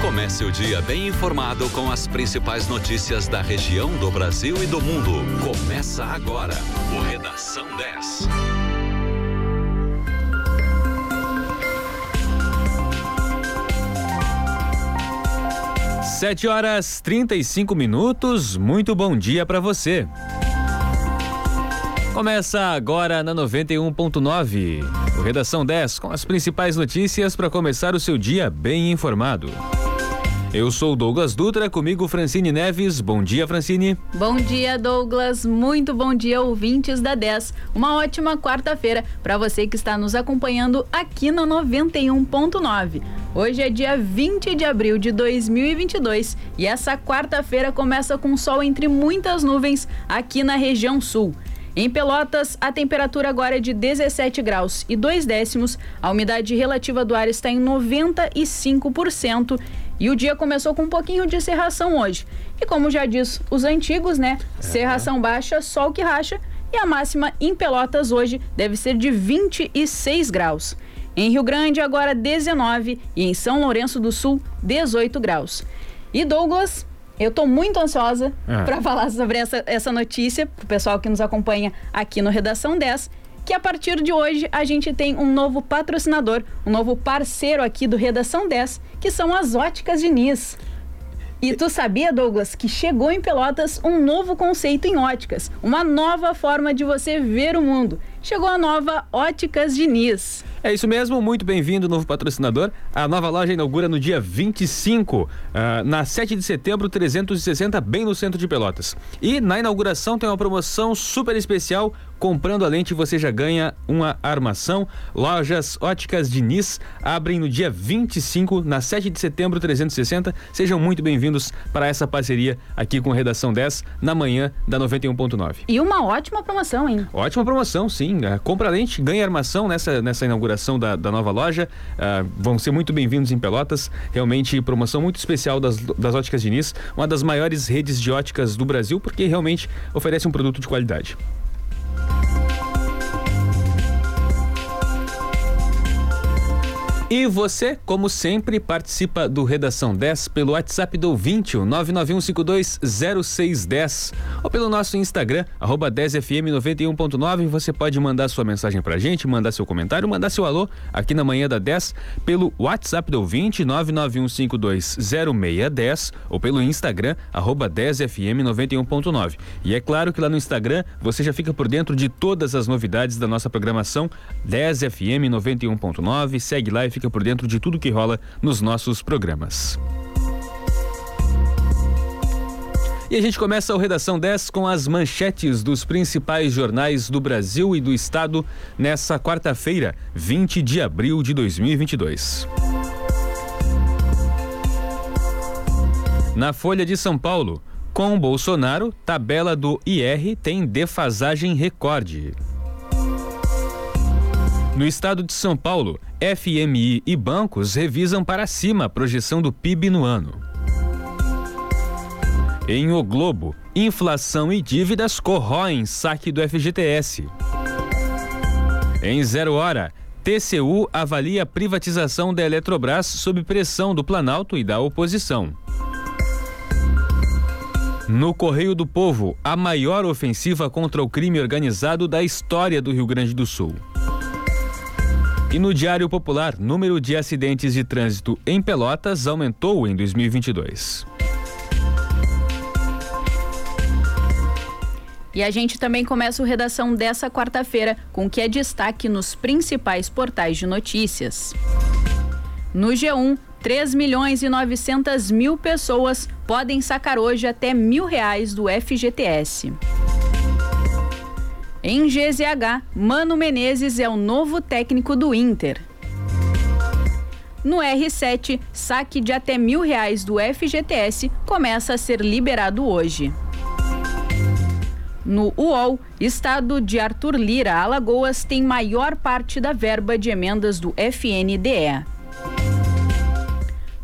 Comece o dia bem informado com as principais notícias da região, do Brasil e do mundo. Começa agora o Redação 10. Sete horas trinta e cinco minutos. Muito bom dia para você. Começa agora na 91.9. O Redação 10 com as principais notícias para começar o seu dia bem informado. Eu sou Douglas Dutra, comigo Francine Neves. Bom dia, Francine. Bom dia, Douglas. Muito bom dia, ouvintes da 10. Uma ótima quarta-feira para você que está nos acompanhando aqui na 91.9. Hoje é dia 20 de abril de 2022 e essa quarta-feira começa com sol entre muitas nuvens aqui na região sul. Em Pelotas, a temperatura agora é de 17 graus e 2 décimos. A umidade relativa do ar está em 95% e o dia começou com um pouquinho de serração hoje. E como já diz os antigos, né? É. Serração baixa, sol que racha. E a máxima em Pelotas hoje deve ser de 26 graus. Em Rio Grande, agora 19 e em São Lourenço do Sul, 18 graus. E Douglas, eu estou muito ansiosa é. para falar sobre essa, essa notícia para o pessoal que nos acompanha aqui no Redação 10, que a partir de hoje a gente tem um novo patrocinador, um novo parceiro aqui do Redação 10, que são as Óticas Diniz. E tu sabia, Douglas, que chegou em Pelotas um novo conceito em óticas, uma nova forma de você ver o mundo. Chegou a nova Óticas Diniz. É isso mesmo, muito bem-vindo, novo patrocinador. A nova loja inaugura no dia 25, uh, ah, na 7 de setembro, 360, bem no centro de Pelotas. E na inauguração tem uma promoção super especial. Comprando a lente, você já ganha uma armação. Lojas Óticas Diniz abrem no dia 25, na 7 de setembro, 360. Sejam muito bem-vindos para essa parceria aqui com Redação 10, na manhã da 91.9. E uma ótima promoção, hein? Ótima promoção, sim. Uh, compra a lente, ganha armação nessa, nessa inauguração inauguração da, da nova loja. Uh, vão ser muito bem-vindos em Pelotas. Realmente, promoção muito especial das, das óticas Diniz, uma das maiores redes de óticas do Brasil, porque realmente oferece um produto de qualidade. E você, como sempre, participa do Redação 10 pelo WhatsApp do ouvinte, 991520610, ou pelo nosso Instagram, arroba 10fm91.9. Você pode mandar sua mensagem pra gente, mandar seu comentário, mandar seu alô aqui na manhã da 10 pelo WhatsApp do ouvinte, 991520610, ou pelo Instagram, arroba 10fm91.9. E é claro que lá no Instagram você já fica por dentro de todas as novidades da nossa programação 10fm 91.9. Segue lá e fica por dentro de tudo que rola nos nossos programas. E a gente começa o Redação 10 com as manchetes dos principais jornais do Brasil e do Estado nessa quarta-feira, 20 de abril de 2022. Na Folha de São Paulo, com Bolsonaro, tabela do IR tem defasagem recorde. No estado de São Paulo, FMI e bancos revisam para cima a projeção do PIB no ano. Em O Globo, inflação e dívidas corroem saque do FGTS. Em Zero Hora, TCU avalia a privatização da Eletrobras sob pressão do Planalto e da oposição. No Correio do Povo, a maior ofensiva contra o crime organizado da história do Rio Grande do Sul. E no Diário Popular, número de acidentes de trânsito em Pelotas aumentou em 2022. E a gente também começa o redação dessa quarta-feira com o que é destaque nos principais portais de notícias. No G1, 3 milhões e 900 mil pessoas podem sacar hoje até mil reais do FGTS. Em GZH, Mano Menezes é o novo técnico do Inter. No R7, saque de até mil reais do FGTS começa a ser liberado hoje. No UOL, estado de Arthur Lira, Alagoas, tem maior parte da verba de emendas do FNDE.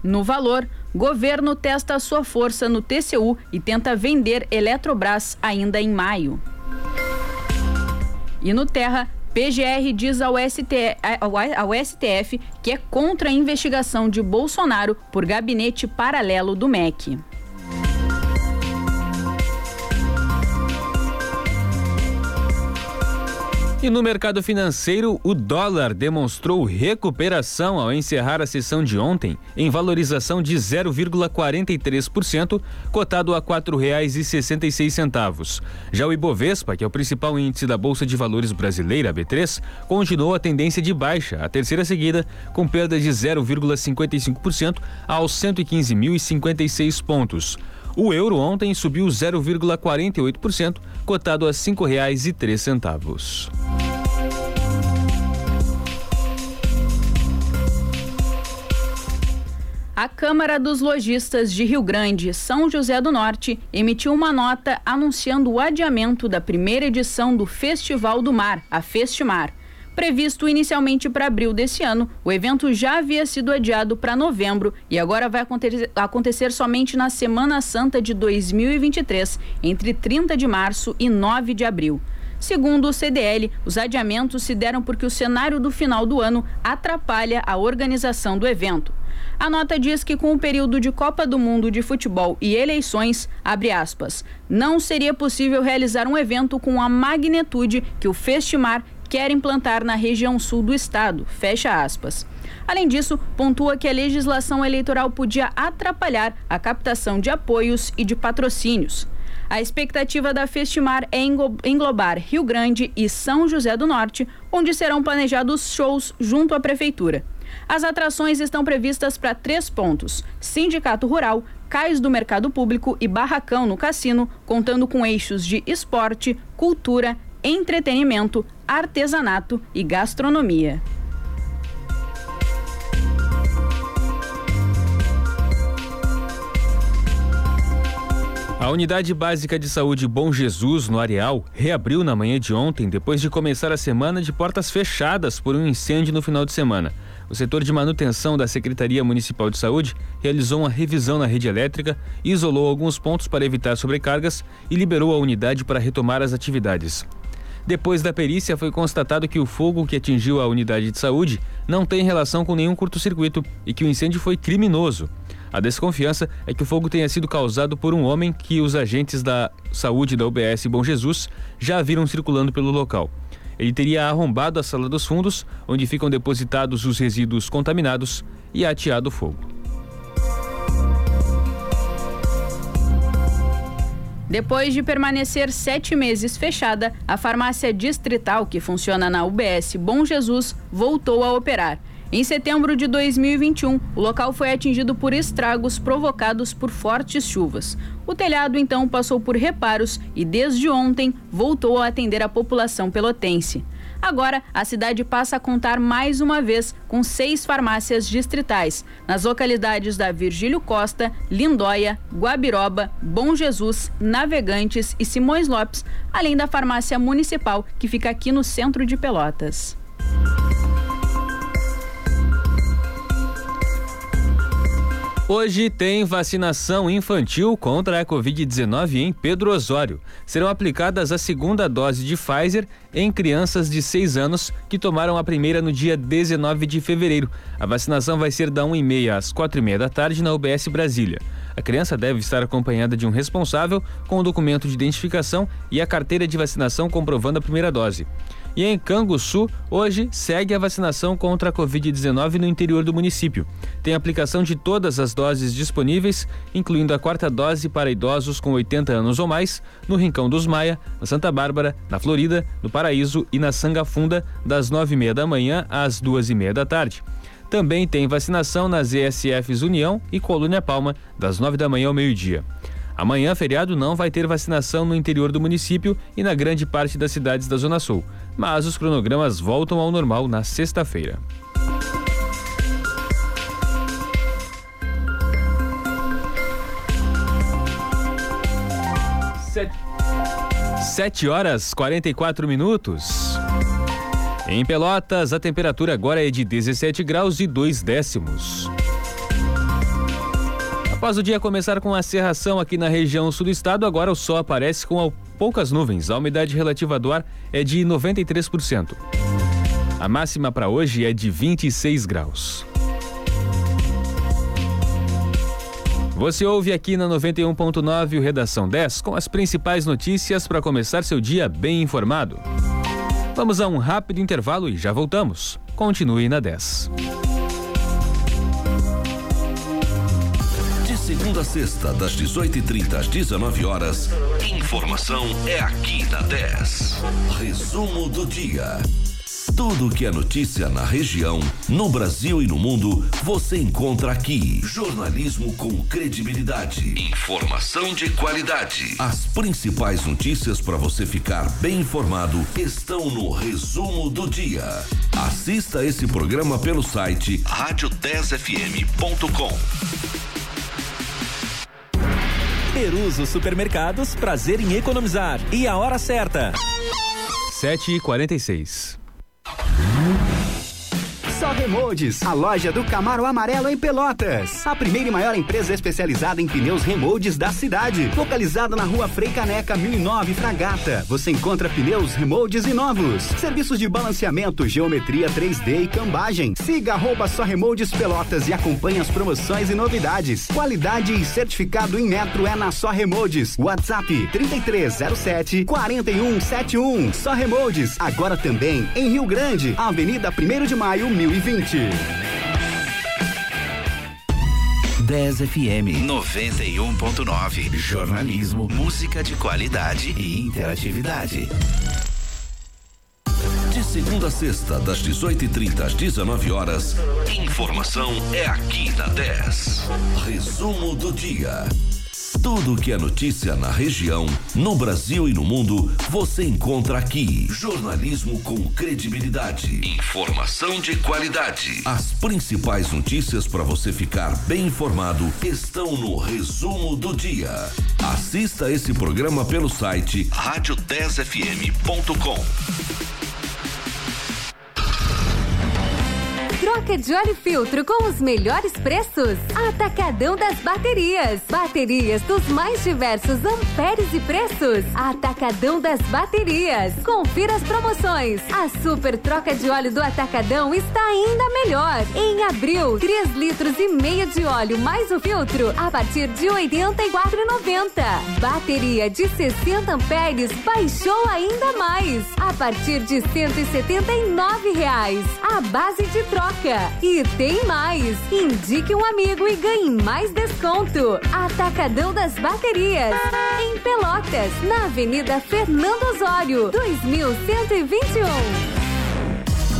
No valor, governo testa sua força no TCU e tenta vender Eletrobras ainda em maio. E no Terra, PGR diz ao, ST, ao STF que é contra a investigação de Bolsonaro por gabinete paralelo do MEC. E no mercado financeiro, o dólar demonstrou recuperação ao encerrar a sessão de ontem, em valorização de 0,43%, cotado a R$ 4,66. Já o Ibovespa, que é o principal índice da Bolsa de Valores brasileira, B3, continuou a tendência de baixa, a terceira seguida, com perda de 0,55% aos 115.056 pontos. O euro ontem subiu 0,48%, cotado a R$ 5,03. A Câmara dos Lojistas de Rio Grande, São José do Norte, emitiu uma nota anunciando o adiamento da primeira edição do Festival do Mar, a Festimar. Previsto inicialmente para abril desse ano, o evento já havia sido adiado para novembro e agora vai acontecer, somente na Semana Santa de 2023, entre 30 de março e 9 de abril. Segundo o CDL, os adiamentos se deram porque o cenário do final do ano atrapalha a organização do evento. A nota diz que com o período de Copa do Mundo de Futebol e eleições, aspas, não seria possível realizar um evento com a magnitude que o Festimar quer implantar na região sul do estado. Fecha aspas. Além disso, pontua que a legislação eleitoral podia atrapalhar a captação de apoios e de patrocínios. A expectativa da Festimar é englobar Rio Grande e São José do Norte, onde serão planejados shows junto à prefeitura. As atrações estão previstas para três pontos: Sindicato Rural, Cais do Mercado Público e Barracão no Cassino, contando com eixos de esporte, cultura, entretenimento, artesanato e gastronomia. A Unidade Básica de Saúde Bom Jesus, no Areal, reabriu na manhã de ontem, depois de começar a semana de portas fechadas por um incêndio no final de semana. O setor de manutenção da Secretaria Municipal de Saúde realizou uma revisão na rede elétrica, isolou alguns pontos para evitar sobrecargas e liberou a unidade para retomar as atividades. Depois da perícia, foi constatado que o fogo que atingiu a unidade de saúde não tem relação com nenhum curto-circuito e que o incêndio foi criminoso. A desconfiança é que o fogo tenha sido causado por um homem que os agentes da saúde da UBS Bom Jesus já viram circulando pelo local. Ele teria arrombado a sala dos fundos, onde ficam depositados os resíduos contaminados, e ateado fogo. Depois de permanecer sete meses fechada, a farmácia distrital, que funciona na UBS Bom Jesus, voltou a operar. Em setembro de 2021, o local foi atingido por estragos provocados por fortes chuvas. O telhado então passou por reparos e, desde ontem, voltou a atender a população pelotense. Agora, a cidade passa a contar mais uma vez com seis farmácias distritais, nas localidades da Virgílio Costa, Lindóia, Guabiroba, Bom Jesus, Navegantes e Simões Lopes, além da farmácia municipal, que fica aqui no centro de Pelotas. Hoje tem vacinação infantil contra a Covid-19 em Pedro Osório. Serão aplicadas a segunda dose de Pfizer em crianças de 6 anos que tomaram a primeira no dia 19 de fevereiro. A vacinação vai ser da 1h30 às 4h30 da tarde na UBS Brasília. A criança deve estar acompanhada de um responsável com o documento de identificação e a carteira de vacinação comprovando a primeira dose. E em Canguçu, hoje segue a vacinação contra a Covid-19 no interior do município. Tem aplicação de todas as doses disponíveis, incluindo a quarta dose para idosos com 80 anos ou mais, no Rincão dos Maia, na Santa Bárbara, na Florida, no Paraíso e na Sangafunda, das 9h30 da manhã às 2h30 da tarde. Também tem vacinação nas ESFs União e Colônia Palma, das 9 da manhã ao meio-dia. Amanhã, feriado, não vai ter vacinação no interior do município e na grande parte das cidades da Zona Sul, mas os cronogramas voltam ao normal na sexta-feira. Sete... Horas 44 minutos. Em Pelotas, a temperatura agora é de 17 graus e 2 décimos. Após o dia começar com a serração aqui na região sul do estado, agora o sol aparece com poucas nuvens. A umidade relativa do ar é de 93%. A máxima para hoje é de 26 graus. Você ouve aqui na 91.9 o Redação 10 com as principais notícias para começar seu dia bem informado. Vamos a um rápido intervalo e já voltamos. Continue na 10. Segunda a sexta, das 18h30 às 19 horas, informação é aqui na 10. Resumo do dia. Tudo que é notícia na região, no Brasil e no mundo, você encontra aqui. Jornalismo com credibilidade. Informação de qualidade. As principais notícias para você ficar bem informado estão no resumo do dia. Assista esse programa pelo site rádio10fm.com. Peruso Supermercados, prazer em economizar. E a hora certa. 7h46. Só Remoldes, a loja do Camaro Amarelo em Pelotas. A primeira e maior empresa especializada em pneus remoldes da cidade. Localizada na rua Frei Caneca 1009 Fragata. Você encontra pneus remoldes e novos. Serviços de balanceamento, geometria 3D e cambagem. Siga arroba Só Remoldes Pelotas e acompanhe as promoções e novidades. Qualidade e certificado em metro é na Só Remoldes. WhatsApp 3307 4171. Só Remoldes. Agora também em Rio Grande, Avenida 1 de Maio 1000 2020. 10 FM 91.9. Jornalismo, música de qualidade e interatividade. De segunda a sexta, das 18h30 às 19 horas, informação é aqui na 10. Resumo do dia. Tudo que é notícia na região, no Brasil e no mundo, você encontra aqui. Jornalismo com credibilidade. Informação de qualidade. As principais notícias para você ficar bem informado estão no resumo do dia. Assista esse programa pelo site rádio10fm.com. Troca de óleo filtro com os melhores preços. Atacadão das baterias. Baterias dos mais diversos amperes e preços. Atacadão das baterias. Confira as promoções. A super troca de óleo do Atacadão está ainda melhor. Em abril, 3 litros e meio de óleo mais o filtro a partir de R$ 84,90. Bateria de 60 amperes baixou ainda mais a partir de 179 reais. A base de troca e tem mais! Indique um amigo e ganhe mais desconto. Atacadão das Baterias. Em Pelotas, na Avenida Fernando Osório, 2121.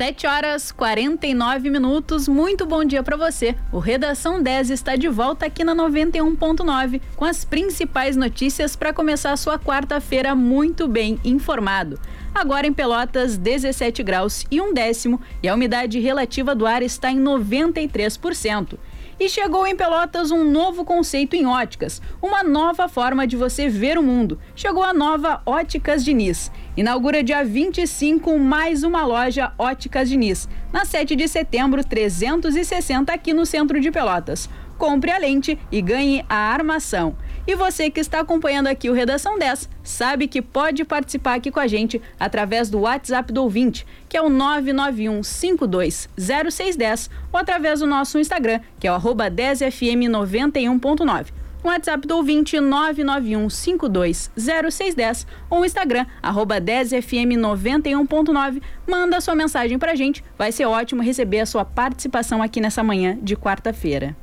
7 horas 49 minutos. Muito bom dia para você. O Redação 10 está de volta aqui na 91.9 com as principais notícias para começar a sua quarta-feira muito bem informado. Agora em Pelotas, 17 graus e um décimo e a umidade relativa do ar está em 93%. E chegou em Pelotas um novo conceito em óticas, uma nova forma de você ver o mundo. Chegou a nova Óticas Diniz. Inaugura dia 25 mais uma loja Óticas Diniz. Na 7 de setembro, 360 aqui no centro de Pelotas. Compre a lente e ganhe a armação. E você que está acompanhando aqui o Redação 10, sabe que pode participar aqui com a gente através do WhatsApp do ouvinte, que é o 991 520610 ou através do nosso Instagram, que é o arroba 10fm91.9. no WhatsApp do ouvinte 991520610 ou Instagram, arroba 10fm91.9. Manda sua mensagem pra gente, vai ser ótimo receber a sua participação aqui nessa manhã de quarta-feira.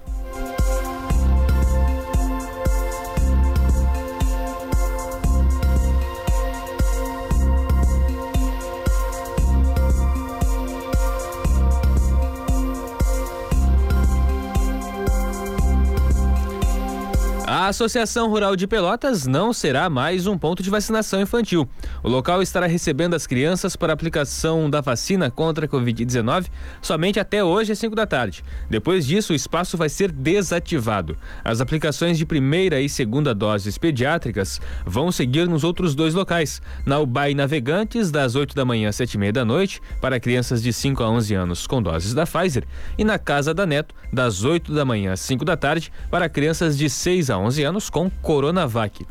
A Associação Rural de Pelotas não será mais um ponto de vacinação infantil. O local estará recebendo as crianças para aplicação da vacina contra a Covid-19 somente até hoje às 5 da tarde. Depois disso, o espaço vai ser desativado. As aplicações de primeira e segunda doses pediátricas vão seguir nos outros dois locais. Na UBAI Navegantes, das 8 da manhã às 7 e meia da noite, para crianças de 5 a 11 anos com doses da Pfizer. E na Casa da Neto, das 8 da manhã às 5 da tarde, para crianças de 6 a 11 anos com Coronavac.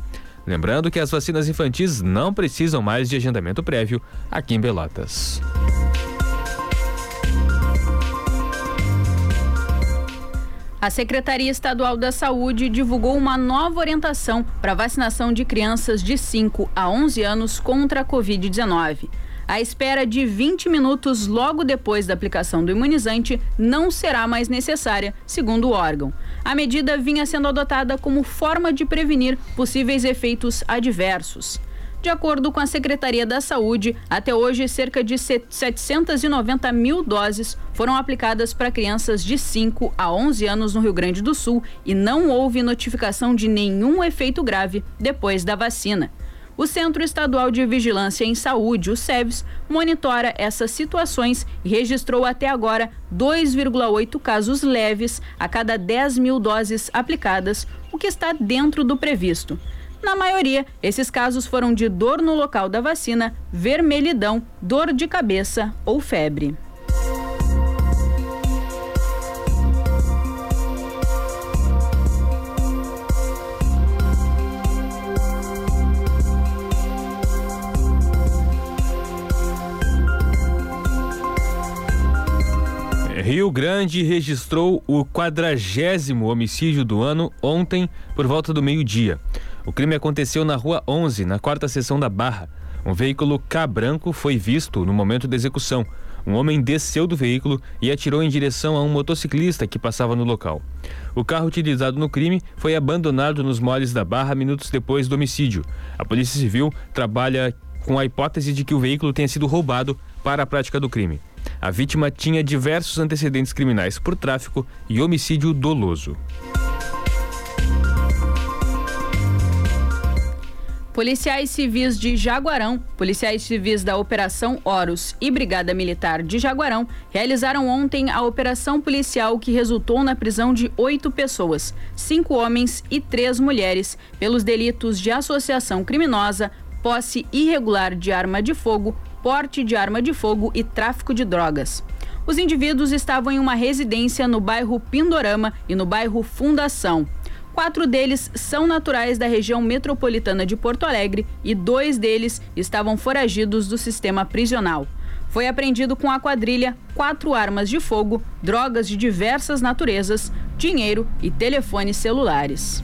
Lembrando que as vacinas infantis não precisam mais de agendamento prévio aqui em Pelotas. A Secretaria Estadual da Saúde divulgou uma nova orientação para vacinação de crianças de 5 a 11 anos contra a Covid-19. A espera de 20 minutos logo depois da aplicação do imunizante não será mais necessária, segundo o órgão. A medida vinha sendo adotada como forma de prevenir possíveis efeitos adversos. De acordo com a Secretaria da Saúde, até hoje cerca de 790 mil doses foram aplicadas para crianças de 5 a 11 anos no Rio Grande do Sul e não houve notificação de nenhum efeito grave depois da vacina. O Centro Estadual de Vigilância em Saúde, o SEVS, monitora essas situações e registrou até agora 2,8 casos leves a cada 10 mil doses aplicadas, o que está dentro do previsto. Na maioria, esses casos foram de dor no local da vacina, vermelhidão, dor de cabeça ou febre. Rio Grande registrou o quadragésimo homicídio do ano ontem por volta do meio-dia. O crime aconteceu na Rua 11, na quarta seção da Barra. Um veículo K branco foi visto no momento da execução. Um homem desceu do veículo e atirou em direção a um motociclista que passava no local. O carro utilizado no crime foi abandonado nos moles da Barra minutos depois do homicídio. A Polícia Civil trabalha com a hipótese de que o veículo tenha sido roubado para a prática do crime. A vítima tinha diversos antecedentes criminais por tráfico e homicídio doloso. Policiais civis de Jaguarão, policiais civis da Operação Horus e Brigada Militar de Jaguarão realizaram ontem a operação policial que resultou na prisão de oito pessoas, cinco homens e três mulheres, pelos delitos de associação criminosa, posse irregular de arma de fogo, porte de arma de fogo e tráfico de drogas. Os indivíduos estavam em uma residência no bairro Pindorama e no bairro Fundação. Quatro deles são naturais da região metropolitana de Porto Alegre e dois deles estavam foragidos do sistema prisional. Foi apreendido com a quadrilha quatro armas de fogo, drogas de diversas naturezas, dinheiro e telefones celulares.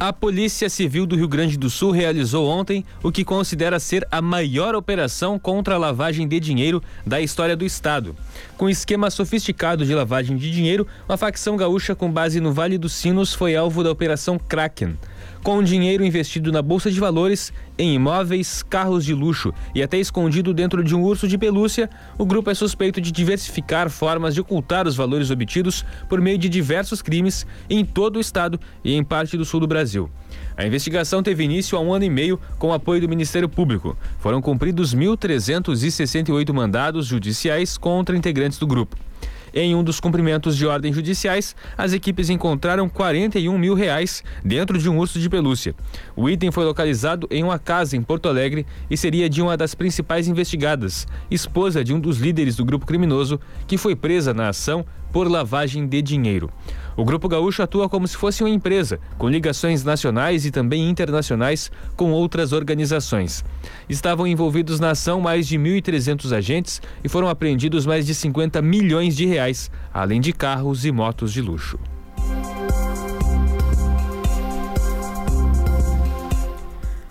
A Polícia Civil do Rio Grande do Sul realizou ontem o que considera ser a maior operação contra a lavagem de dinheiro da história do estado. Com esquema sofisticado de lavagem de dinheiro, uma facção gaúcha com base no Vale dos Sinos foi alvo da Operação Kraken com dinheiro investido na bolsa de valores, em imóveis, carros de luxo e até escondido dentro de um urso de pelúcia, o grupo é suspeito de diversificar formas de ocultar os valores obtidos por meio de diversos crimes em todo o estado e em parte do sul do Brasil. A investigação teve início há um ano e meio com o apoio do Ministério Público. Foram cumpridos 1.368 mandados judiciais contra integrantes do grupo. Em um dos cumprimentos de ordens judiciais, as equipes encontraram 41 mil reais dentro de um urso de pelúcia. O item foi localizado em uma casa em Porto Alegre e seria de uma das principais investigadas, esposa de um dos líderes do grupo criminoso, que foi presa na ação por lavagem de dinheiro. O Grupo Gaúcho atua como se fosse uma empresa, com ligações nacionais e também internacionais com outras organizações. Estavam envolvidos na ação mais de 1.300 agentes e foram apreendidos mais de 50 milhões de reais, além de carros e motos de luxo.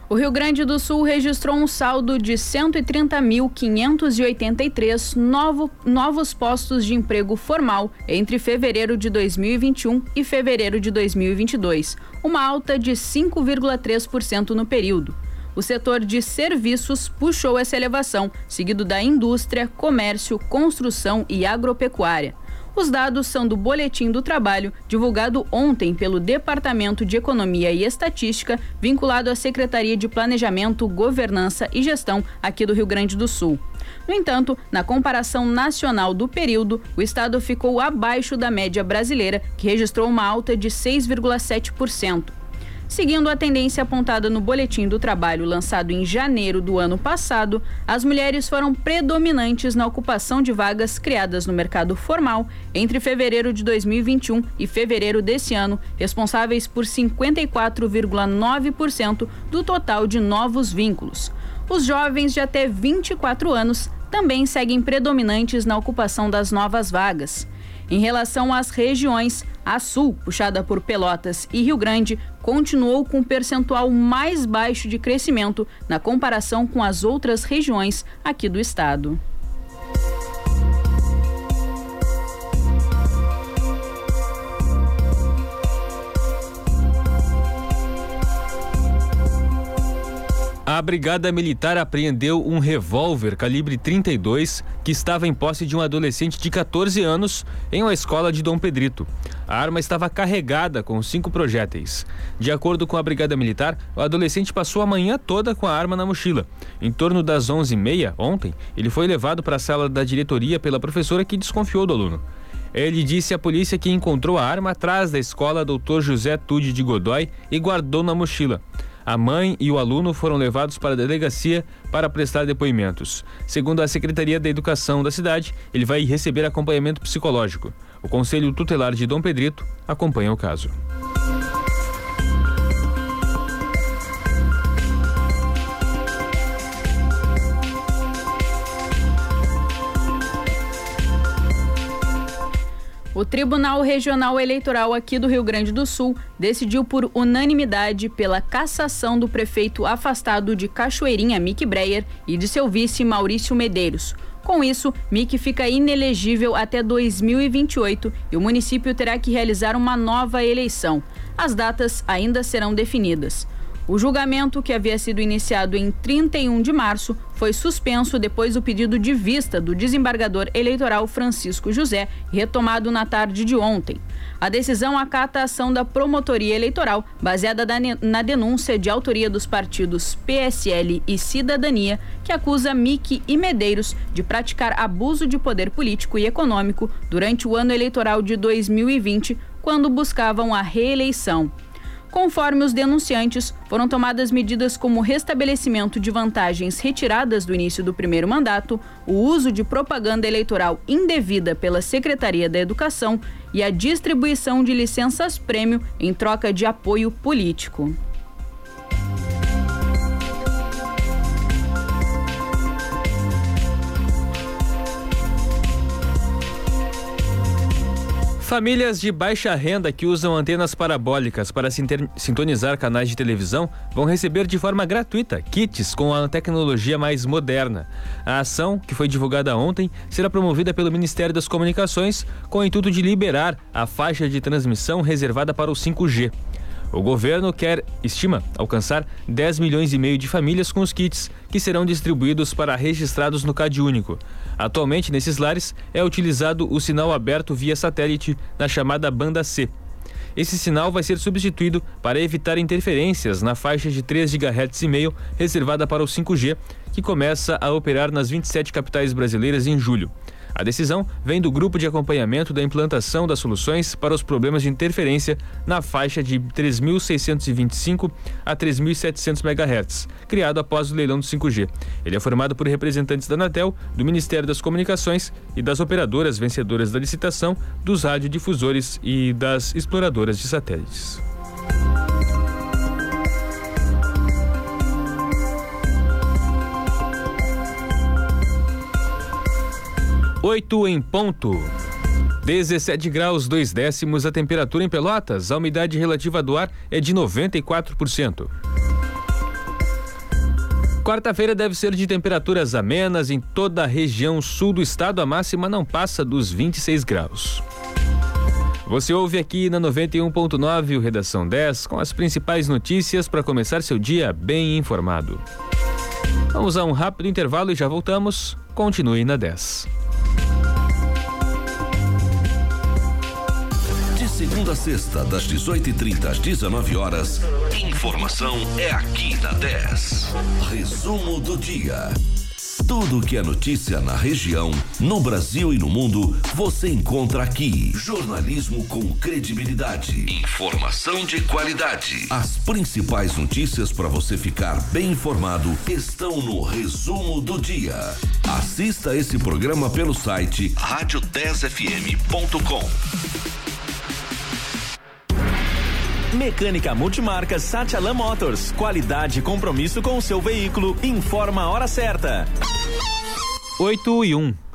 O Rio Grande do Sul registrou um saldo de 130.583 novo, novos postos de emprego formal entre fevereiro de 2021 e fevereiro de 2022, uma alta de 5,3% no período. O setor de serviços puxou essa elevação, seguido da indústria, comércio, construção e agropecuária. Os dados são do Boletim do Trabalho, divulgado ontem pelo Departamento de Economia e Estatística, vinculado à Secretaria de Planejamento, Governança e Gestão aqui do Rio Grande do Sul. No entanto, na comparação nacional do período, o estado ficou abaixo da média brasileira, que registrou uma alta de 6,7%. Seguindo a tendência apontada no Boletim do Trabalho lançado em janeiro do ano passado, as mulheres foram predominantes na ocupação de vagas criadas no mercado formal entre fevereiro de 2021 e fevereiro desse ano, responsáveis por 54,9% do total de novos vínculos. Os jovens de até 24 anos também seguem predominantes na ocupação das novas vagas. Em relação às regiões, a Sul, puxada por Pelotas e Rio Grande, continuou com um percentual mais baixo de crescimento na comparação com as outras regiões aqui do estado. A Brigada Militar apreendeu um revólver calibre 32 que estava em posse de um adolescente de 14 anos em uma escola de Dom Pedrito. A arma estava carregada com cinco projéteis. De acordo com a Brigada Militar, o adolescente passou a manhã toda com a arma na mochila. Em torno das 11h30, ontem, ele foi levado para a sala da diretoria pela professora que desconfiou do aluno. Ele disse à polícia que encontrou a arma atrás da escola Dr. José Tude de Godoy e guardou na mochila. A mãe e o aluno foram levados para a delegacia para prestar depoimentos. Segundo a Secretaria da Educação da cidade, ele vai receber acompanhamento psicológico. O Conselho Tutelar de Dom Pedrito acompanha o caso. O Tribunal Regional Eleitoral aqui do Rio Grande do Sul decidiu por unanimidade pela cassação do prefeito afastado de Cachoeirinha, Mick Breyer, e de seu vice Maurício Medeiros. Com isso, Mick fica inelegível até 2028 e o município terá que realizar uma nova eleição. As datas ainda serão definidas. O julgamento, que havia sido iniciado em 31 de março, foi suspenso depois do pedido de vista do desembargador eleitoral Francisco José, retomado na tarde de ontem. A decisão acata a ação da promotoria eleitoral, baseada na denúncia de autoria dos partidos PSL e Cidadania, que acusa Mick e Medeiros de praticar abuso de poder político e econômico durante o ano eleitoral de 2020, quando buscavam a reeleição. Conforme os denunciantes, foram tomadas medidas como o restabelecimento de vantagens retiradas do início do primeiro mandato, o uso de propaganda eleitoral indevida pela Secretaria da Educação e a distribuição de licenças prêmio em troca de apoio político. Famílias de baixa renda que usam antenas parabólicas para sintonizar canais de televisão vão receber de forma gratuita kits com a tecnologia mais moderna. A ação, que foi divulgada ontem, será promovida pelo Ministério das Comunicações com o intuito de liberar a faixa de transmissão reservada para o 5G. O governo quer, estima, alcançar 10 milhões e meio de famílias com os kits, que serão distribuídos para registrados no CAD único. Atualmente, nesses lares, é utilizado o sinal aberto via satélite na chamada banda C. Esse sinal vai ser substituído para evitar interferências na faixa de 3 GHz e meio reservada para o 5G, que começa a operar nas 27 capitais brasileiras em julho. A decisão vem do grupo de acompanhamento da implantação das soluções para os problemas de interferência na faixa de 3.625 a 3.700 MHz, criado após o leilão do 5G. Ele é formado por representantes da Anatel, do Ministério das Comunicações e das operadoras vencedoras da licitação, dos radiodifusores e das exploradoras de satélites. Oito em ponto. 17 graus, 2 décimos a temperatura em Pelotas. A umidade relativa do ar é de 94%. Quarta-feira deve ser de temperaturas amenas em toda a região sul do estado. A máxima não passa dos 26 graus. Você ouve aqui na 91.9 o Redação 10 com as principais notícias para começar seu dia bem informado. Vamos a um rápido intervalo e já voltamos. Continue na 10. Segunda a sexta, das 18h30 às 19 horas. Informação é aqui na 10. Resumo do dia. Tudo que é notícia na região, no Brasil e no mundo, você encontra aqui. Jornalismo com credibilidade. Informação de qualidade. As principais notícias para você ficar bem informado estão no Resumo do Dia. Assista esse programa pelo site rádio10fm.com. Mecânica Multimarcas Satialan Motors. Qualidade e compromisso com o seu veículo. Informa a hora certa. 8 e 1.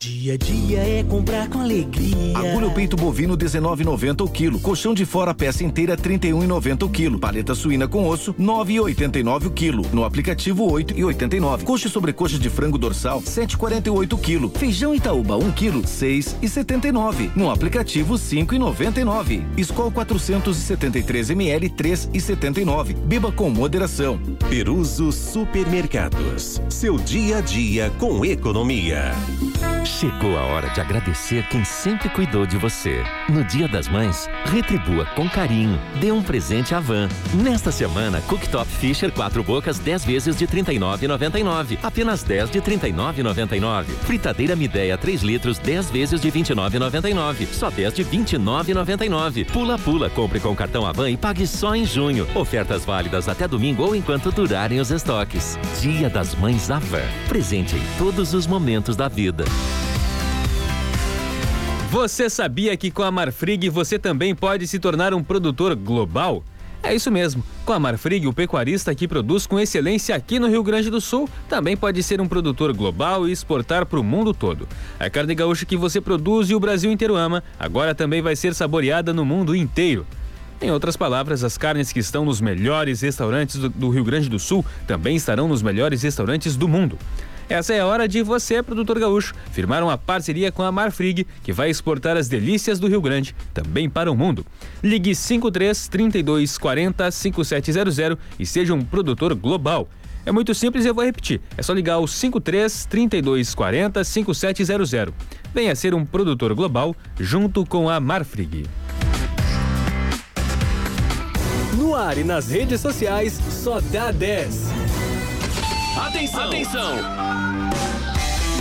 Dia a dia é comprar com alegria. Agulha peito bovino 19,90 o quilo. Colchão de fora peça inteira 31,90 o quilo. Paleta suína com osso 9,89 o quilo. No aplicativo 8,89. Coxa sobre coxa de frango dorsal 7,48 o quilo. Feijão Itaúba 1 quilo 6,79. No aplicativo 5,99. Escol 473 ml 3,79. Beba com moderação. Peruso Supermercados. Seu dia a dia com economia. Chegou a hora de agradecer quem sempre cuidou de você. No Dia das Mães, retribua com carinho. Dê um presente à Van. Nesta semana, Cooktop Fisher 4 bocas 10 vezes de R$ 39,99. Apenas 10 de R$ 39,99. Fritadeira Mideia 3 litros 10 vezes de R$ 29,99. Só 10 de R$ 29,99. Pula Pula, compre com cartão Avan e pague só em junho. Ofertas válidas até domingo ou enquanto durarem os estoques. Dia das Mães Avan. Presente em todos os momentos da vida. Você sabia que com a Marfrig você também pode se tornar um produtor global? É isso mesmo. Com a Marfrig, o pecuarista que produz com excelência aqui no Rio Grande do Sul também pode ser um produtor global e exportar para o mundo todo. A carne gaúcha que você produz e o Brasil inteiro ama, agora também vai ser saboreada no mundo inteiro. Em outras palavras, as carnes que estão nos melhores restaurantes do, do Rio Grande do Sul também estarão nos melhores restaurantes do mundo. Essa é a hora de você, produtor gaúcho, firmar uma parceria com a Marfrig, que vai exportar as delícias do Rio Grande também para o mundo. Ligue 53 32 40 5700 e seja um produtor global. É muito simples e eu vou repetir. É só ligar o 53 32 40 5700. Venha ser um produtor global junto com a Marfrig. No ar e nas redes sociais, só dá 10. Atenção! Atenção!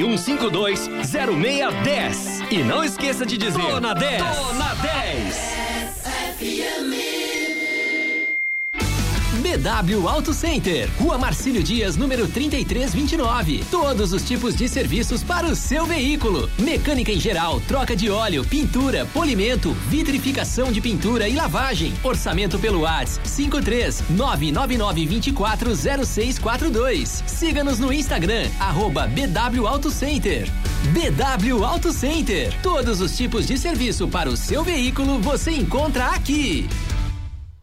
99152 0610. E não esqueça de dizer: Tô na 10. Tô na 10. BW Auto Center, Rua Marcílio Dias, número 3329. Todos os tipos de serviços para o seu veículo: mecânica em geral, troca de óleo, pintura, polimento, vitrificação de pintura e lavagem. Orçamento pelo WhatsApp 53 999 24 0642. Siga-nos no Instagram, arroba BW Auto Center. BW Auto Center. Todos os tipos de serviço para o seu veículo você encontra aqui.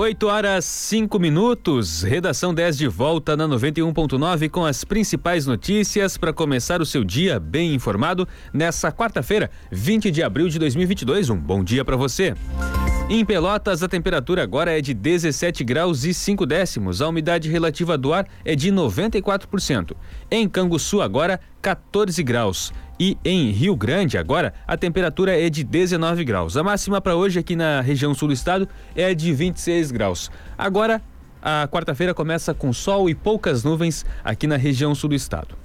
8 horas 5 minutos, redação 10 de volta na 91.9 com as principais notícias para começar o seu dia bem informado nessa quarta-feira, 20 de abril de 2022. Um bom dia para você. Em Pelotas, a temperatura agora é de 17 graus e 5 décimos. A umidade relativa do ar é de 94%. Em Canguçu, agora, 14 graus. E em Rio Grande, agora, a temperatura é de 19 graus. A máxima para hoje aqui na região sul do estado é de 26 graus. Agora, a quarta-feira começa com sol e poucas nuvens aqui na região sul do estado.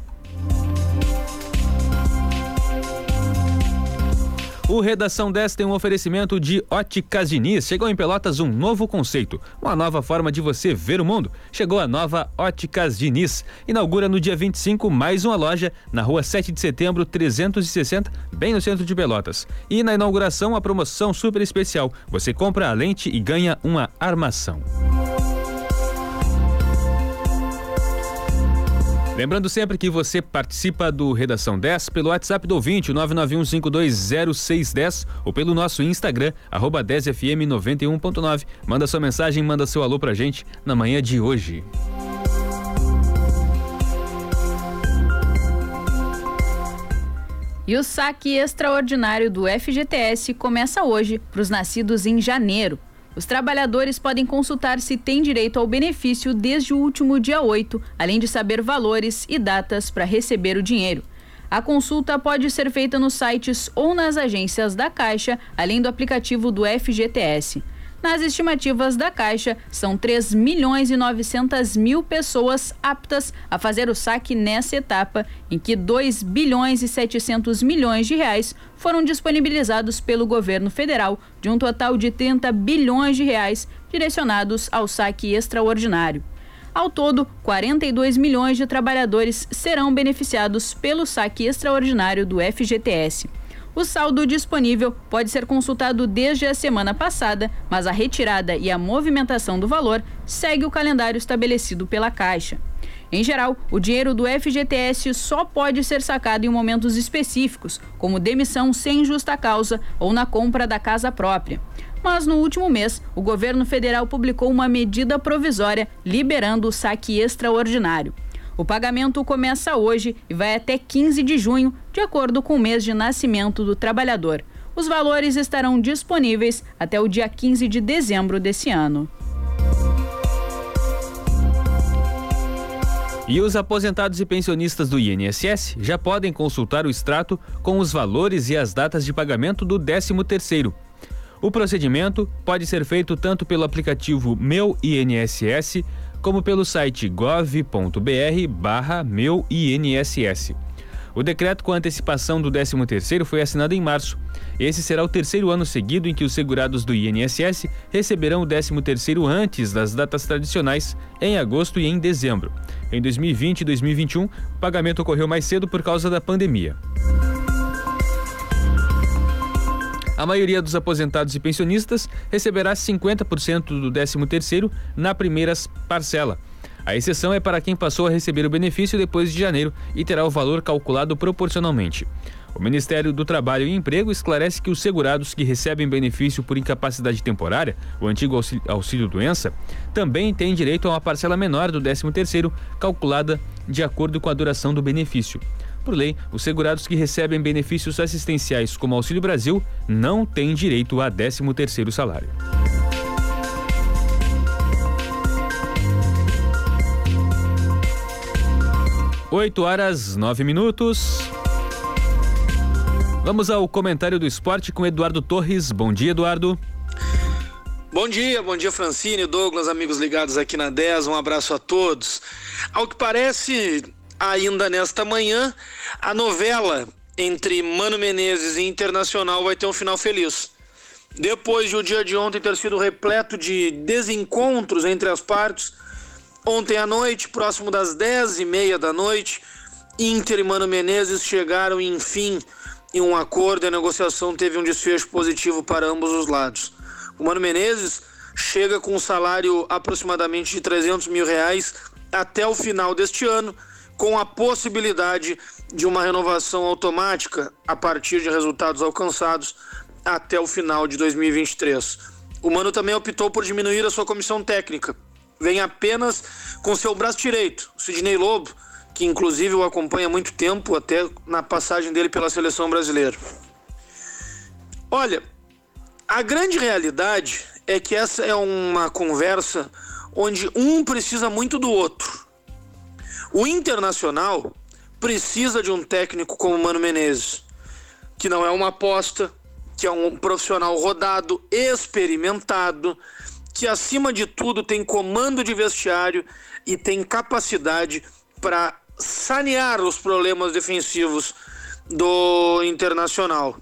O Redação 10 tem um oferecimento de Óticas Diniz. Chegou em Pelotas um novo conceito, uma nova forma de você ver o mundo. Chegou a nova Óticas Diniz. Inaugura no dia 25 mais uma loja na rua 7 de setembro, 360, bem no centro de Pelotas. E na inauguração, a promoção super especial. Você compra a lente e ganha uma armação. Lembrando sempre que você participa do Redação 10 pelo WhatsApp do ouvinte, 991520610 ou pelo nosso Instagram, arroba 10fm91.9. Manda sua mensagem, manda seu alô pra gente na manhã de hoje. E o saque extraordinário do FGTS começa hoje para os nascidos em janeiro. Os trabalhadores podem consultar se têm direito ao benefício desde o último dia 8, além de saber valores e datas para receber o dinheiro. A consulta pode ser feita nos sites ou nas agências da Caixa, além do aplicativo do FGTS. Nas estimativas da Caixa, são 3 milhões e 900 mil pessoas aptas a fazer o saque nessa etapa, em que 2 bilhões e 700 milhões de reais foram disponibilizados pelo governo federal, de um total de 30 bilhões de reais direcionados ao saque extraordinário. Ao todo, 42 milhões de trabalhadores serão beneficiados pelo saque extraordinário do FGTS. O saldo disponível pode ser consultado desde a semana passada, mas a retirada e a movimentação do valor segue o calendário estabelecido pela Caixa. Em geral, o dinheiro do FGTS só pode ser sacado em momentos específicos, como demissão sem justa causa ou na compra da casa própria. Mas no último mês, o governo federal publicou uma medida provisória liberando o saque extraordinário. O pagamento começa hoje e vai até 15 de junho, de acordo com o mês de nascimento do trabalhador. Os valores estarão disponíveis até o dia 15 de dezembro desse ano. E os aposentados e pensionistas do INSS já podem consultar o extrato com os valores e as datas de pagamento do 13º. O procedimento pode ser feito tanto pelo aplicativo Meu INSS como pelo site gov.br barra meu INSS. O decreto com antecipação do 13º foi assinado em março. Esse será o terceiro ano seguido em que os segurados do INSS receberão o 13º antes das datas tradicionais, em agosto e em dezembro. Em 2020 e 2021, o pagamento ocorreu mais cedo por causa da pandemia. A maioria dos aposentados e pensionistas receberá 50% do 13º na primeira parcela. A exceção é para quem passou a receber o benefício depois de janeiro e terá o valor calculado proporcionalmente. O Ministério do Trabalho e Emprego esclarece que os segurados que recebem benefício por incapacidade temporária, o antigo auxílio-doença, também têm direito a uma parcela menor do 13º, calculada de acordo com a duração do benefício. Por lei, os segurados que recebem benefícios assistenciais como Auxílio Brasil não têm direito a 13º salário. Oito horas, nove minutos. Vamos ao comentário do esporte com Eduardo Torres. Bom dia, Eduardo. Bom dia, bom dia Francine, Douglas, amigos ligados aqui na 10, um abraço a todos. Ao que parece, ainda nesta manhã, a novela entre Mano Menezes e Internacional vai ter um final feliz. Depois de o dia de ontem ter sido repleto de desencontros entre as partes, ontem à noite, próximo das 10 e meia da noite, Inter e Mano Menezes chegaram, enfim, em um acordo e a negociação teve um desfecho positivo para ambos os lados. O Mano Menezes chega com um salário aproximadamente de 300 mil reais até o final deste ano, com a possibilidade de uma renovação automática a partir de resultados alcançados até o final de 2023. O Mano também optou por diminuir a sua comissão técnica. Vem apenas com seu braço direito, Sidney Lobo, que inclusive o acompanha há muito tempo, até na passagem dele pela seleção brasileira. Olha, a grande realidade é que essa é uma conversa onde um precisa muito do outro. O Internacional precisa de um técnico como Mano Menezes, que não é uma aposta, que é um profissional rodado, experimentado, que acima de tudo tem comando de vestiário e tem capacidade para sanear os problemas defensivos do Internacional.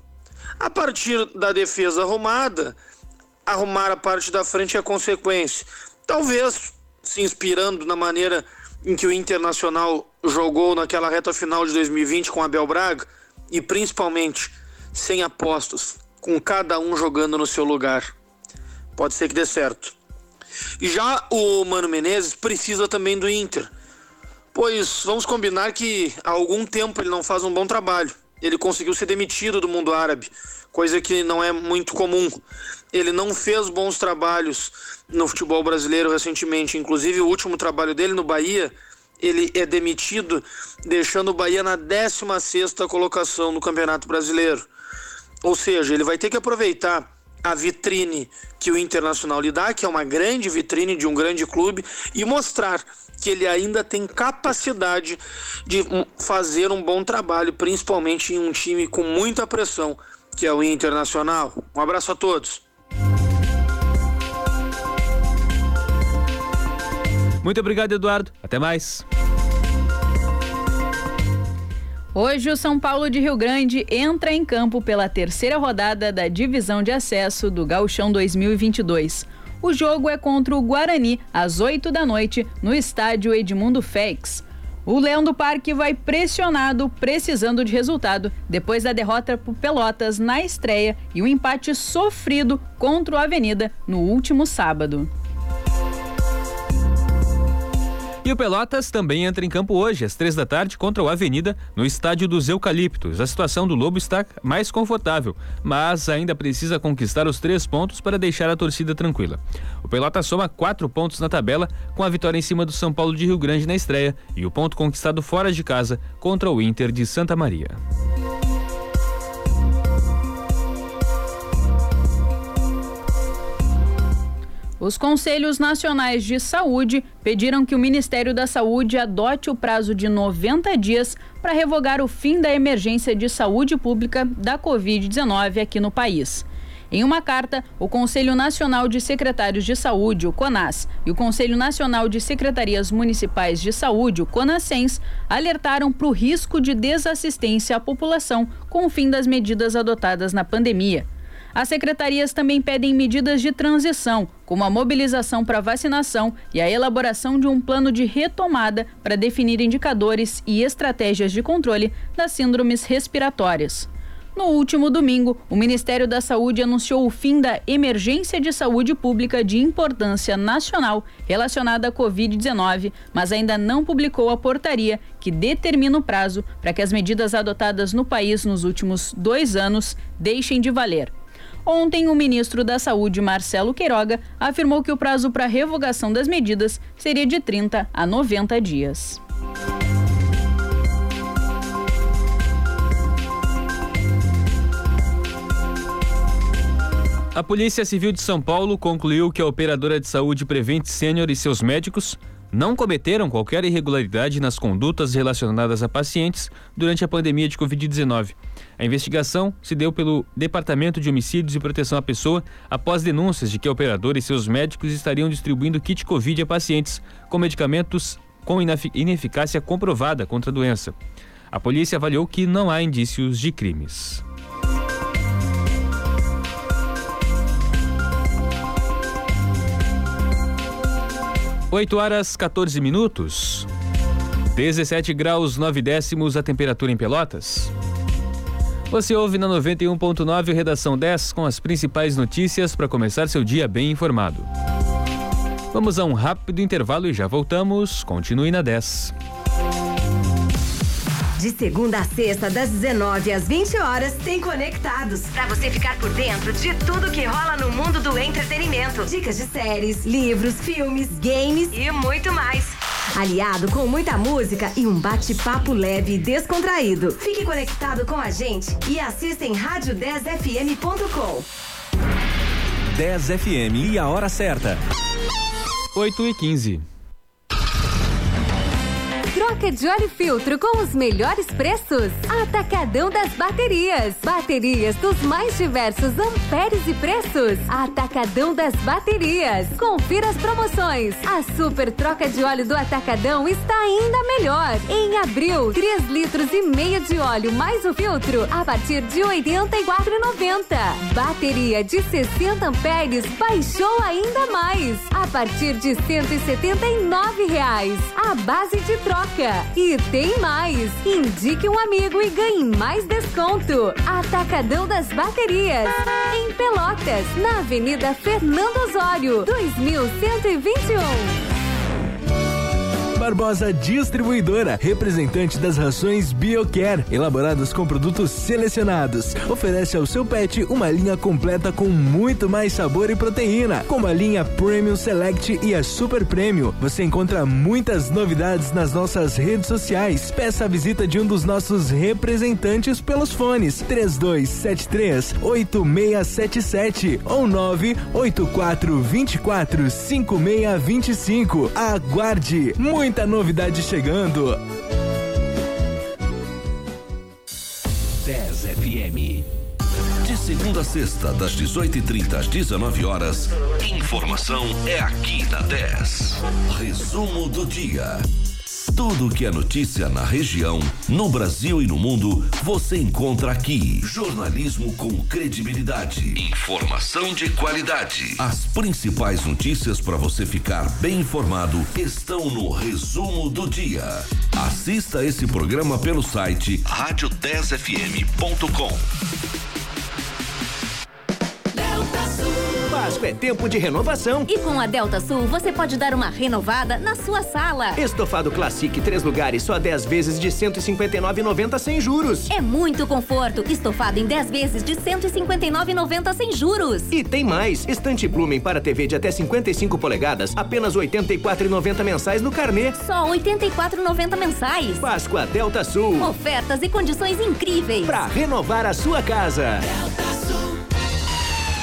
A partir da defesa arrumada, arrumar a parte da frente é consequência. Talvez se inspirando na maneira em que o Internacional jogou naquela reta final de 2020 com Abel Braga e principalmente sem apostos, com cada um jogando no seu lugar. Pode ser que dê certo. E já o Mano Menezes precisa também do Inter Pois vamos combinar que há algum tempo ele não faz um bom trabalho. Ele conseguiu ser demitido do mundo árabe, coisa que não é muito comum. Ele não fez bons trabalhos no futebol brasileiro recentemente. Inclusive, o último trabalho dele no Bahia, ele é demitido, deixando o Bahia na 16 colocação no Campeonato Brasileiro. Ou seja, ele vai ter que aproveitar a vitrine que o Internacional lhe dá, que é uma grande vitrine de um grande clube, e mostrar que ele ainda tem capacidade de fazer um bom trabalho, principalmente em um time com muita pressão, que é o Internacional. Um abraço a todos. Muito obrigado, Eduardo. Até mais. Hoje, o São Paulo de Rio Grande entra em campo pela terceira rodada da divisão de acesso do Gauchão 2022. O jogo é contra o Guarani, às 8 da noite, no estádio Edmundo Feix. O Leão do Parque vai pressionado, precisando de resultado, depois da derrota por Pelotas na estreia e o um empate sofrido contra o Avenida no último sábado. E o Pelotas também entra em campo hoje, às três da tarde, contra o Avenida, no estádio dos Eucaliptos. A situação do Lobo está mais confortável, mas ainda precisa conquistar os três pontos para deixar a torcida tranquila. O Pelotas soma quatro pontos na tabela, com a vitória em cima do São Paulo de Rio Grande na estreia e o ponto conquistado fora de casa contra o Inter de Santa Maria. Os Conselhos Nacionais de Saúde pediram que o Ministério da Saúde adote o prazo de 90 dias para revogar o fim da emergência de saúde pública da Covid-19 aqui no país. Em uma carta, o Conselho Nacional de Secretários de Saúde, o CONAS, e o Conselho Nacional de Secretarias Municipais de Saúde, o CONASENS, alertaram para o risco de desassistência à população com o fim das medidas adotadas na pandemia. As secretarias também pedem medidas de transição, como a mobilização para vacinação e a elaboração de um plano de retomada para definir indicadores e estratégias de controle das síndromes respiratórias. No último domingo, o Ministério da Saúde anunciou o fim da emergência de saúde pública de importância nacional relacionada à Covid-19, mas ainda não publicou a portaria que determina o prazo para que as medidas adotadas no país nos últimos dois anos deixem de valer. Ontem, o ministro da Saúde, Marcelo Queiroga, afirmou que o prazo para revogação das medidas seria de 30 a 90 dias. A Polícia Civil de São Paulo concluiu que a operadora de saúde Prevent Sênior e seus médicos não cometeram qualquer irregularidade nas condutas relacionadas a pacientes durante a pandemia de Covid-19. A investigação se deu pelo Departamento de Homicídios e Proteção à Pessoa após denúncias de que a operadora e seus médicos estariam distribuindo kit Covid a pacientes com medicamentos com ineficácia comprovada contra a doença. A polícia avaliou que não há indícios de crimes. 8 horas 14 minutos. 17 graus 9 décimos a temperatura em Pelotas. Você ouve na 91.9 Redação 10 com as principais notícias para começar seu dia bem informado. Vamos a um rápido intervalo e já voltamos. Continue na 10. De segunda a sexta, das 19 às 20 horas, tem Conectados. Pra você ficar por dentro de tudo que rola no mundo do entretenimento. Dicas de séries, livros, filmes, games e muito mais. Aliado com muita música e um bate-papo leve e descontraído. Fique conectado com a gente e assista em rádio10fm.com. 10 FM e a hora certa. 8 e 15. Troca de óleo filtro com os melhores preços. Atacadão das baterias. Baterias dos mais diversos amperes e preços. Atacadão das baterias. Confira as promoções. A super troca de óleo do Atacadão está ainda melhor. Em abril, 3 litros e meio de óleo mais o filtro a partir de R$ 84,90. Bateria de 60 amperes baixou ainda mais a partir de 179 reais. A base de troca. E tem mais! Indique um amigo e ganhe mais desconto. Atacadão das Baterias. Em Pelotas, na Avenida Fernando Osório, 2121. Barbosa Distribuidora, representante das rações BioCare, elaboradas com produtos selecionados. Oferece ao seu pet uma linha completa com muito mais sabor e proteína, como a linha Premium Select e a Super Premium. Você encontra muitas novidades nas nossas redes sociais. Peça a visita de um dos nossos representantes pelos fones 3273 8677 ou 984 24 5625. Aguarde! Muito muita novidade chegando. 10 FM. De segunda a sexta, das 18h30 às 19 horas, informação é aqui na 10. Resumo do dia. Tudo que é notícia na região, no Brasil e no mundo, você encontra aqui. Jornalismo com credibilidade. Informação de qualidade. As principais notícias para você ficar bem informado estão no resumo do dia. Assista esse programa pelo site rádio10fm.com. Páscoa é tempo de renovação. E com a Delta Sul, você pode dar uma renovada na sua sala. Estofado Classic, três lugares, só 10 vezes de 159,90 sem juros. É muito conforto. Estofado em 10 vezes de 159,90 sem juros. E tem mais. Estante Blumen para TV de até 55 polegadas, apenas 84,90 mensais no carnê. Só 84,90 mensais. Páscoa Delta Sul. Ofertas e condições incríveis. Para renovar a sua casa. Delta.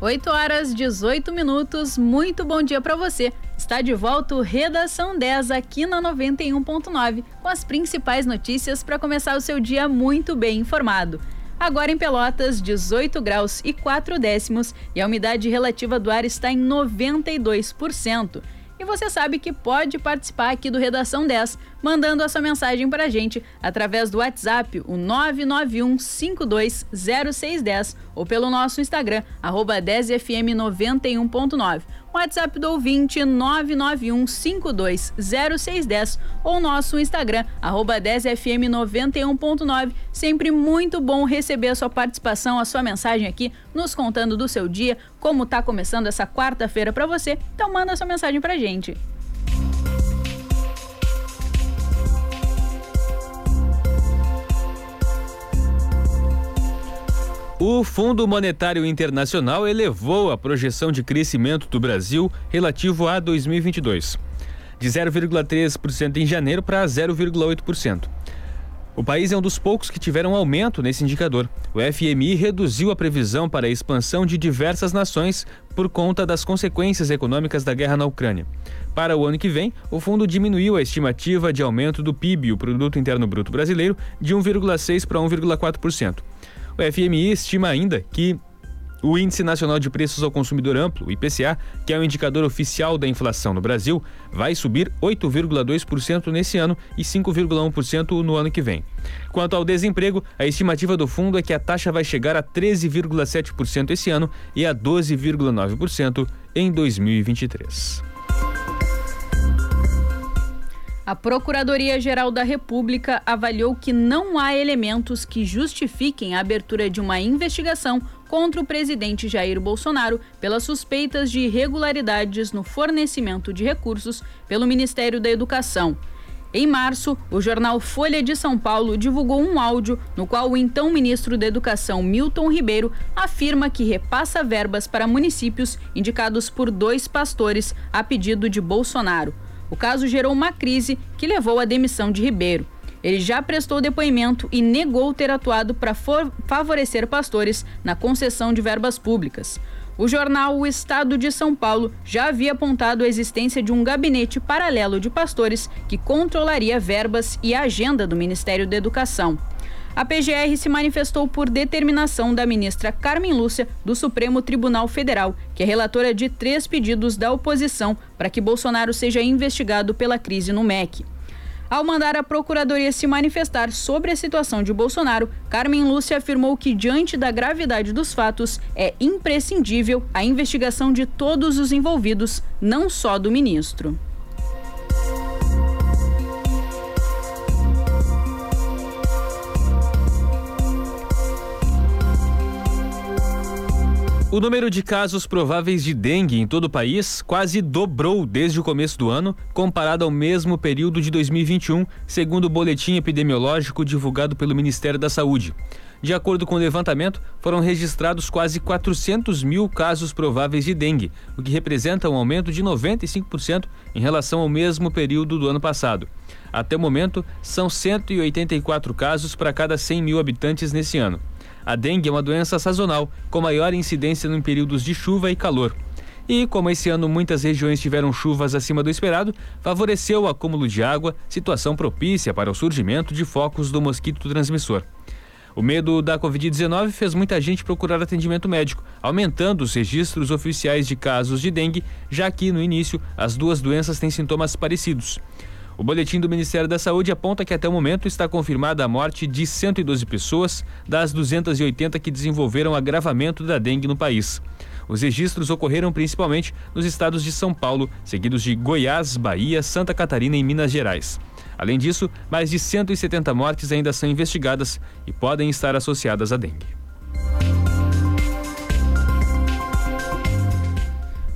8 horas 18 minutos. Muito bom dia para você. Está de volta o Redação 10 aqui na 91.9 com as principais notícias para começar o seu dia muito bem informado. Agora em Pelotas, 18 graus e 4 décimos e a umidade relativa do ar está em 92%. E você sabe que pode participar aqui do Redação 10, mandando a sua mensagem para a gente através do WhatsApp, o 991520610 ou pelo nosso Instagram, arroba 10fm91.9. WhatsApp do ouvinte 991520610 ou nosso Instagram, arroba 10fm91.9. Sempre muito bom receber a sua participação, a sua mensagem aqui, nos contando do seu dia, como tá começando essa quarta-feira para você. Então manda sua mensagem pra gente. O Fundo Monetário Internacional elevou a projeção de crescimento do Brasil relativo a 2022, de 0,3% em janeiro para 0,8%. O país é um dos poucos que tiveram aumento nesse indicador. O FMI reduziu a previsão para a expansão de diversas nações por conta das consequências econômicas da guerra na Ucrânia. Para o ano que vem, o fundo diminuiu a estimativa de aumento do PIB, o Produto Interno Bruto Brasileiro, de 1,6% para 1,4%. O FMI estima ainda que o Índice Nacional de Preços ao Consumidor Amplo, o IPCA, que é o indicador oficial da inflação no Brasil, vai subir 8,2% nesse ano e 5,1% no ano que vem. Quanto ao desemprego, a estimativa do fundo é que a taxa vai chegar a 13,7% esse ano e a 12,9% em 2023. A Procuradoria-Geral da República avaliou que não há elementos que justifiquem a abertura de uma investigação contra o presidente Jair Bolsonaro pelas suspeitas de irregularidades no fornecimento de recursos pelo Ministério da Educação. Em março, o jornal Folha de São Paulo divulgou um áudio no qual o então ministro da Educação, Milton Ribeiro, afirma que repassa verbas para municípios indicados por dois pastores a pedido de Bolsonaro. O caso gerou uma crise que levou à demissão de Ribeiro. Ele já prestou depoimento e negou ter atuado para favorecer pastores na concessão de verbas públicas. O jornal O Estado de São Paulo já havia apontado a existência de um gabinete paralelo de pastores que controlaria verbas e agenda do Ministério da Educação. A PGR se manifestou por determinação da ministra Carmen Lúcia do Supremo Tribunal Federal, que é relatora de três pedidos da oposição para que Bolsonaro seja investigado pela crise no MEC. Ao mandar a Procuradoria se manifestar sobre a situação de Bolsonaro, Carmen Lúcia afirmou que, diante da gravidade dos fatos, é imprescindível a investigação de todos os envolvidos, não só do ministro. O número de casos prováveis de dengue em todo o país quase dobrou desde o começo do ano, comparado ao mesmo período de 2021, segundo o boletim epidemiológico divulgado pelo Ministério da Saúde. De acordo com o levantamento, foram registrados quase 400 mil casos prováveis de dengue, o que representa um aumento de 95% em relação ao mesmo período do ano passado. Até o momento, são 184 casos para cada 100 mil habitantes nesse ano. A dengue é uma doença sazonal, com maior incidência em períodos de chuva e calor. E, como esse ano muitas regiões tiveram chuvas acima do esperado, favoreceu o acúmulo de água, situação propícia para o surgimento de focos do mosquito transmissor. O medo da Covid-19 fez muita gente procurar atendimento médico, aumentando os registros oficiais de casos de dengue, já que, no início, as duas doenças têm sintomas parecidos. O boletim do Ministério da Saúde aponta que até o momento está confirmada a morte de 112 pessoas das 280 que desenvolveram agravamento da dengue no país. Os registros ocorreram principalmente nos estados de São Paulo, seguidos de Goiás, Bahia, Santa Catarina e Minas Gerais. Além disso, mais de 170 mortes ainda são investigadas e podem estar associadas à dengue.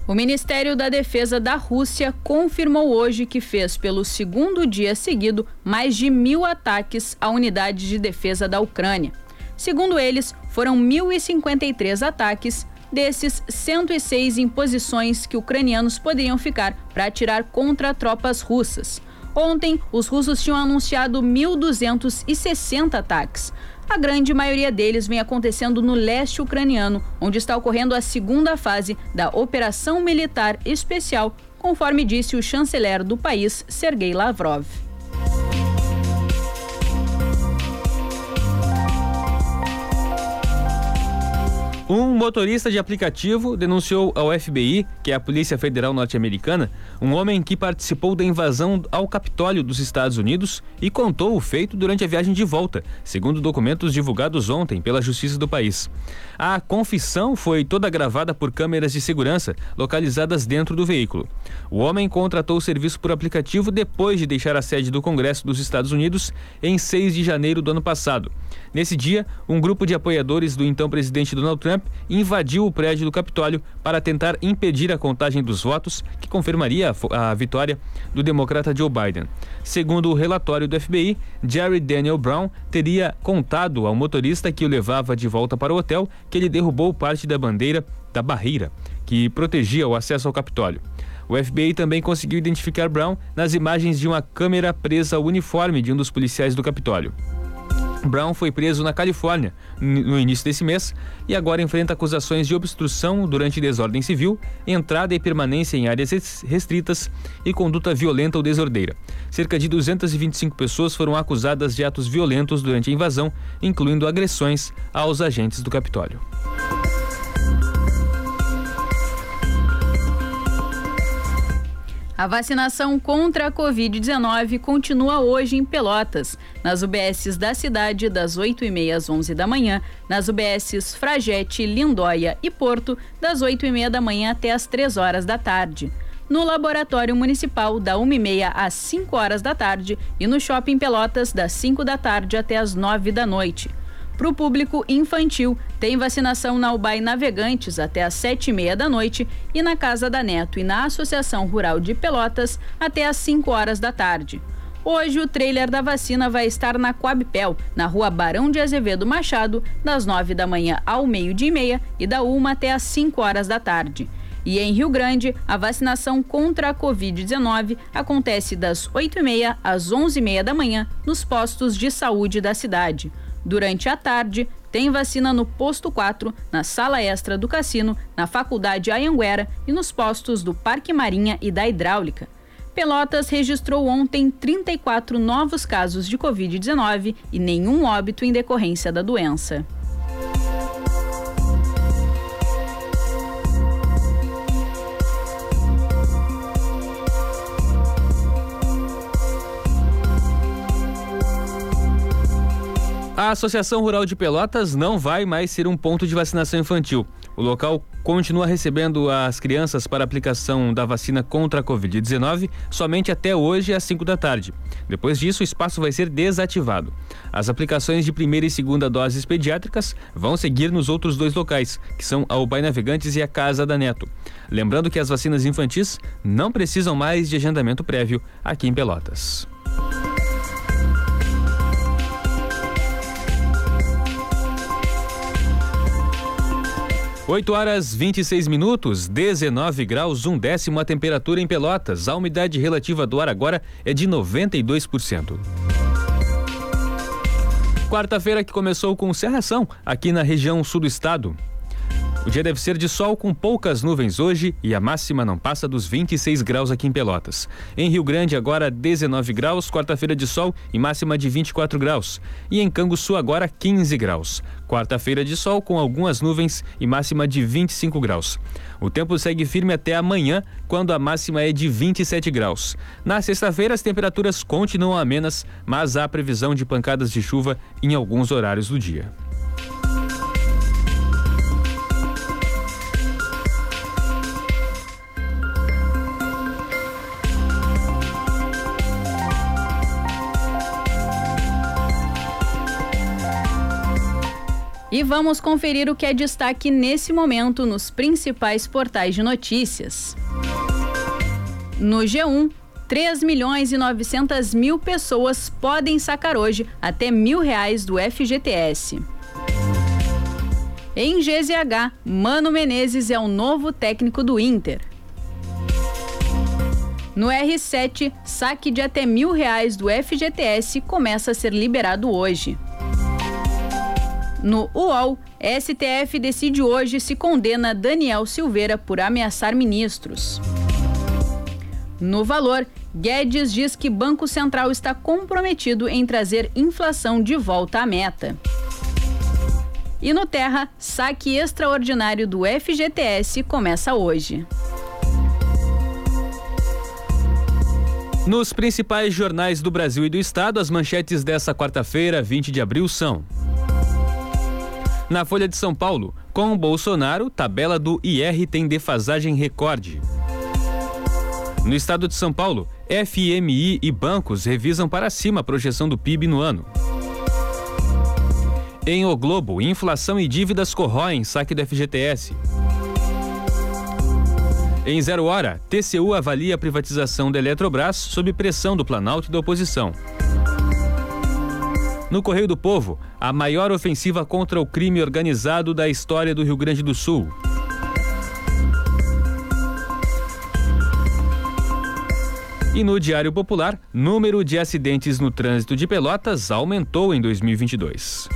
O Ministério da Defesa da Rússia confirmou hoje que fez, pelo segundo dia seguido, mais de mil ataques à unidade de defesa da Ucrânia. Segundo eles, foram 1.053 ataques, desses 106 em posições que ucranianos poderiam ficar para atirar contra tropas russas. Ontem, os russos tinham anunciado 1.260 ataques. A grande maioria deles vem acontecendo no leste ucraniano, onde está ocorrendo a segunda fase da Operação Militar Especial, conforme disse o chanceler do país, Sergei Lavrov. Um motorista de aplicativo denunciou ao FBI, que é a Polícia Federal Norte-Americana, um homem que participou da invasão ao Capitólio dos Estados Unidos e contou o feito durante a viagem de volta, segundo documentos divulgados ontem pela Justiça do país. A confissão foi toda gravada por câmeras de segurança localizadas dentro do veículo. O homem contratou o serviço por aplicativo depois de deixar a sede do Congresso dos Estados Unidos em 6 de janeiro do ano passado. Nesse dia, um grupo de apoiadores do então presidente Donald Trump invadiu o prédio do Capitólio para tentar impedir a contagem dos votos que confirmaria a, a vitória do democrata Joe Biden. Segundo o relatório do FBI, Jerry Daniel Brown teria contado ao motorista que o levava de volta para o hotel que ele derrubou parte da bandeira da barreira que protegia o acesso ao Capitólio. O FBI também conseguiu identificar Brown nas imagens de uma câmera presa ao uniforme de um dos policiais do Capitólio. Brown foi preso na Califórnia no início desse mês e agora enfrenta acusações de obstrução durante desordem civil, entrada e permanência em áreas restritas e conduta violenta ou desordeira. Cerca de 225 pessoas foram acusadas de atos violentos durante a invasão, incluindo agressões aos agentes do Capitólio. A vacinação contra a Covid-19 continua hoje em Pelotas, nas UBSs da cidade, das 8h30 às 11 da manhã, nas UBSs Fragete, Lindóia e Porto, das 8h30 da manhã até as 3 horas da tarde. No Laboratório Municipal, da 1h30 às 5 horas da tarde, e no Shopping Pelotas, das 5 da tarde até as 9 da noite. Para o público infantil, tem vacinação na UBAI Navegantes até às sete e meia da noite e na Casa da Neto e na Associação Rural de Pelotas até às 5 horas da tarde. Hoje, o trailer da vacina vai estar na Coabpel, na rua Barão de Azevedo Machado, das 9 da manhã ao meio-dia e meia e da 1 até às 5 horas da tarde. E em Rio Grande, a vacinação contra a Covid-19 acontece das 8h30 às 11h30 da manhã nos postos de saúde da cidade. Durante a tarde, tem vacina no posto 4, na sala extra do cassino, na Faculdade Ayanguera e nos postos do Parque Marinha e da Hidráulica. Pelotas registrou ontem 34 novos casos de Covid-19 e nenhum óbito em decorrência da doença. '" A Associação Rural de Pelotas não vai mais ser um ponto de vacinação infantil. O local continua recebendo as crianças para aplicação da vacina contra a Covid-19 somente até hoje às 5 da tarde. Depois disso, o espaço vai ser desativado. As aplicações de primeira e segunda doses pediátricas vão seguir nos outros dois locais, que são a Ubai Navegantes e a Casa da Neto. Lembrando que as vacinas infantis não precisam mais de agendamento prévio aqui em Pelotas. 8 horas 26 minutos, 19 graus, um décimo a temperatura em Pelotas. A umidade relativa do ar agora é de 92%. Quarta-feira que começou com cerração aqui na região sul do estado. O dia deve ser de sol com poucas nuvens hoje e a máxima não passa dos 26 graus aqui em Pelotas. Em Rio Grande, agora 19 graus, quarta-feira de sol e máxima de 24 graus. E em Canguçu, agora 15 graus. Quarta-feira de sol com algumas nuvens e máxima de 25 graus. O tempo segue firme até amanhã, quando a máxima é de 27 graus. Na sexta-feira, as temperaturas continuam amenas, mas há previsão de pancadas de chuva em alguns horários do dia. E vamos conferir o que é destaque nesse momento nos principais portais de notícias. No G1, 3 milhões e 900 mil pessoas podem sacar hoje até mil reais do FGTS. Em GZH, Mano Menezes é o novo técnico do Inter. No R7, saque de até mil reais do FGTS começa a ser liberado hoje. No UOL, STF decide hoje se condena Daniel Silveira por ameaçar ministros. No Valor, Guedes diz que Banco Central está comprometido em trazer inflação de volta à meta. E no Terra, saque extraordinário do FGTS começa hoje. Nos principais jornais do Brasil e do Estado, as manchetes dessa quarta-feira, 20 de abril, são. Na Folha de São Paulo, com Bolsonaro, tabela do IR tem defasagem recorde. No estado de São Paulo, FMI e bancos revisam para cima a projeção do PIB no ano. Em O Globo, inflação e dívidas corroem saque do FGTS. Em zero hora, TCU avalia a privatização da Eletrobras sob pressão do Planalto e da oposição. No Correio do Povo, a maior ofensiva contra o crime organizado da história do Rio Grande do Sul. E no Diário Popular, número de acidentes no trânsito de Pelotas aumentou em 2022.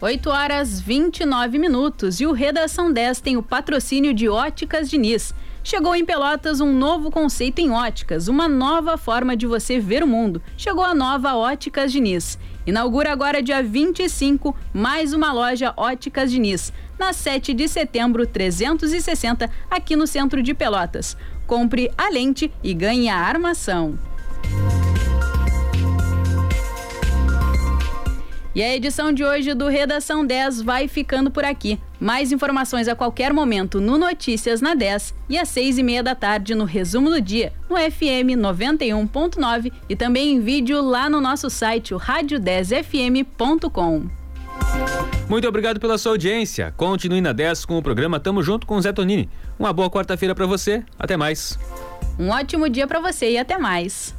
8 horas 29 minutos e o Redação 10 tem o patrocínio de Óticas Diniz. Chegou em Pelotas um novo conceito em óticas, uma nova forma de você ver o mundo. Chegou a nova Óticas Diniz. Inaugura agora dia 25 mais uma loja Óticas Diniz, na 7 de setembro 360, aqui no centro de Pelotas. Compre a lente e ganhe a armação. E a edição de hoje do Redação 10 vai ficando por aqui. Mais informações a qualquer momento no Notícias na 10 e às seis e meia da tarde no Resumo do Dia, no FM 91.9 e também em vídeo lá no nosso site, o rádio10fm.com. Muito obrigado pela sua audiência. Continue na 10 com o programa Tamo Junto com o Zé Tonini. Uma boa quarta-feira para você. Até mais. Um ótimo dia para você e até mais.